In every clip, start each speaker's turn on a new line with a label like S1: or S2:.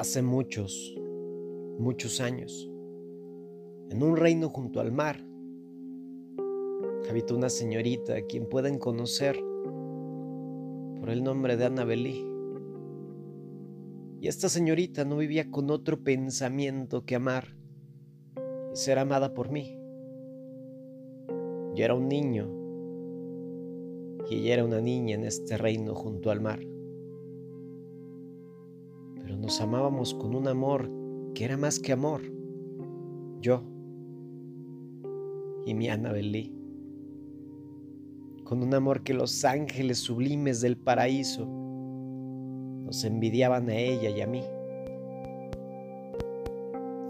S1: Hace muchos, muchos años, en un reino junto al mar, habita una señorita a quien pueden conocer por el nombre de Annabelí. Y esta señorita no vivía con otro pensamiento que amar y ser amada por mí. Yo era un niño y ella era una niña en este reino junto al mar nos amábamos con un amor que era más que amor. Yo y mi Annabelle. Con un amor que los ángeles sublimes del paraíso nos envidiaban a ella y a mí.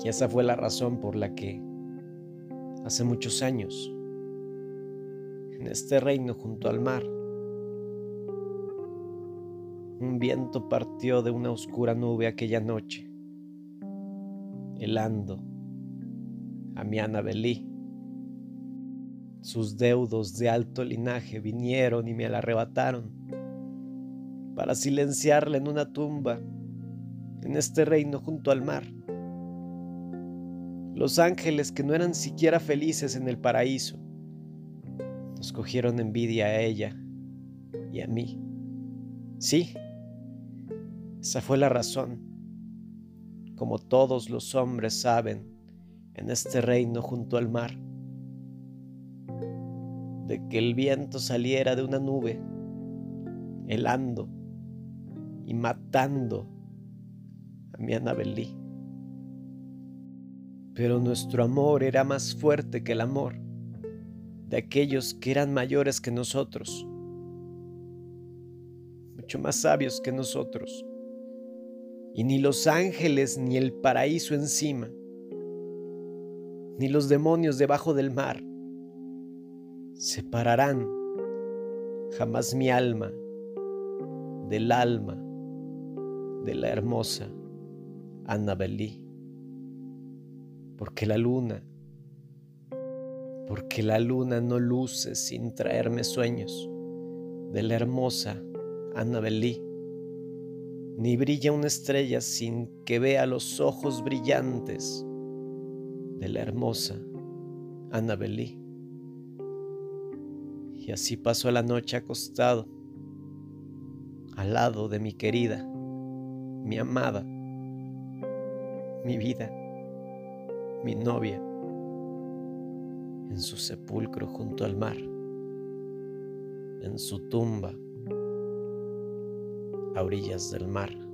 S1: Y esa fue la razón por la que hace muchos años, en este reino junto al mar, un viento partió de una oscura nube aquella noche, helando a mi Annabelí. Sus deudos de alto linaje vinieron y me la arrebataron para silenciarla en una tumba en este reino junto al mar. Los ángeles que no eran siquiera felices en el paraíso nos cogieron envidia a ella y a mí. Sí, esa fue la razón, como todos los hombres saben, en este reino junto al mar, de que el viento saliera de una nube, helando y matando a mi Annabelí. Pero nuestro amor era más fuerte que el amor de aquellos que eran mayores que nosotros, mucho más sabios que nosotros y ni los ángeles ni el paraíso encima, ni los demonios debajo del mar separarán jamás mi alma del alma de la hermosa Annabelí. Porque la luna, porque la luna no luce sin traerme sueños de la hermosa Annabelí ni brilla una estrella sin que vea los ojos brillantes de la hermosa Annabelí. Y así pasó la noche acostado al lado de mi querida, mi amada, mi vida, mi novia, en su sepulcro junto al mar, en su tumba a orillas del mar.